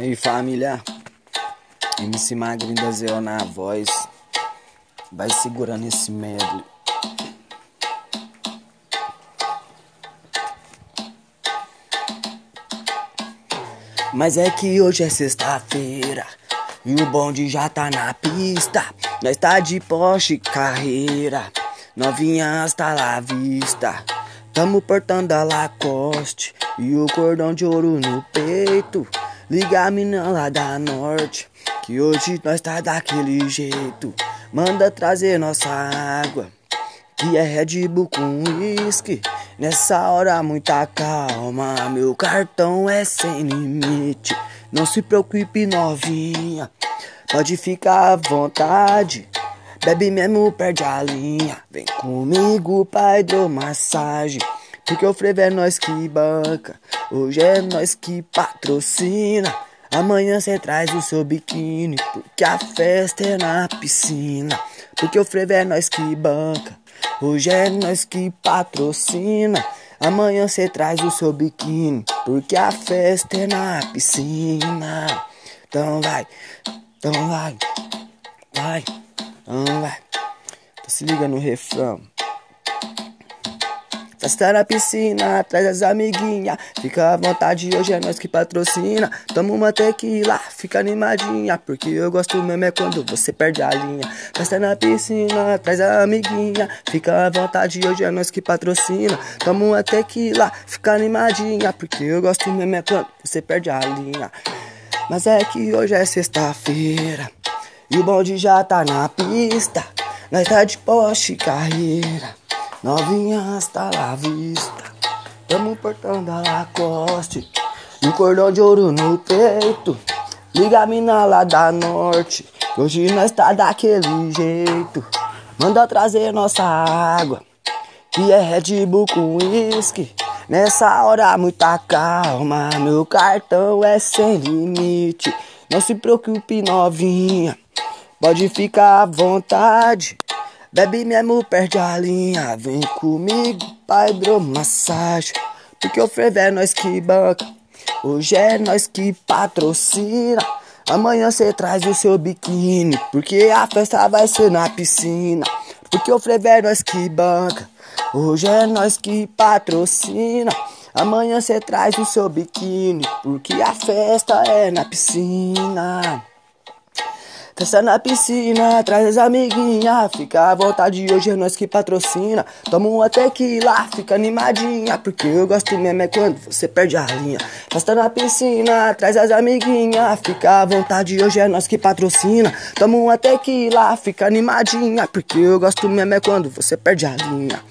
E família, MC Magrinho da Zé na voz, vai segurando esse medley. Mas é que hoje é sexta-feira e o bonde já tá na pista. Nós tá de Porsche carreira, novinhas tá lá vista. Tamo portando a Lacoste e o cordão de ouro no peito. Liga a mina lá da norte, que hoje nós tá daquele jeito. Manda trazer nossa água, que é Red Bull com uísque. Nessa hora, muita calma, meu cartão é sem limite. Não se preocupe, novinha, pode ficar à vontade. Bebe mesmo, perde a linha. Vem comigo pra hidromassagem. Porque o frevo é nós que banca. Hoje é nós que patrocina. Amanhã cê traz o seu biquíni. Porque a festa é na piscina. Porque o frevo é nós que banca. Hoje é nós que patrocina. Amanhã cê traz o seu biquíni. Porque a festa é na piscina. Então vai, então vai, vai. Então vai. Então se liga no refrão. Festa na piscina, traz as amiguinhas. Fica à vontade, hoje é nós que patrocina. Toma uma tequila, fica animadinha. Porque eu gosto mesmo é quando você perde a linha. Festa na piscina, traz a amiguinha. Fica à vontade, hoje é nós que patrocina. Toma uma tequila, fica animadinha. Porque eu gosto mesmo é quando você perde a linha. Mas é que hoje é sexta-feira. E o bonde já tá na pista. Nós tá de poste carreira. Novinhas tá lá vista. Tamo portando a Lacoste. O cordão de ouro no peito. Liga a mina lá da norte. Hoje nós tá daquele jeito. Manda trazer nossa água. Que é Red Bull com uísque. Nessa hora, muita calma. Meu cartão é sem limite. Não se preocupe, novinha. Pode ficar à vontade. Bebe mesmo, perde a linha. Vem comigo pra hidromassagem. Porque o frevo é nós que banca. Hoje é nós que patrocina. Amanhã cê traz o seu biquíni. Porque a festa vai ser na piscina. Porque o frevo é nós que banca. Hoje é nós que patrocina. Amanhã cê traz o seu biquíni. Porque a festa é na piscina. Festa na piscina, traz as amiguinhas. Fica à vontade, hoje é nós que patrocina. Toma uma tequila, fica animadinha. Porque eu gosto mesmo é quando você perde a linha. Festa na piscina, traz as amiguinhas. Fica à vontade, hoje é nós que patrocina. Toma uma tequila, fica animadinha. Porque eu gosto mesmo é quando você perde a linha.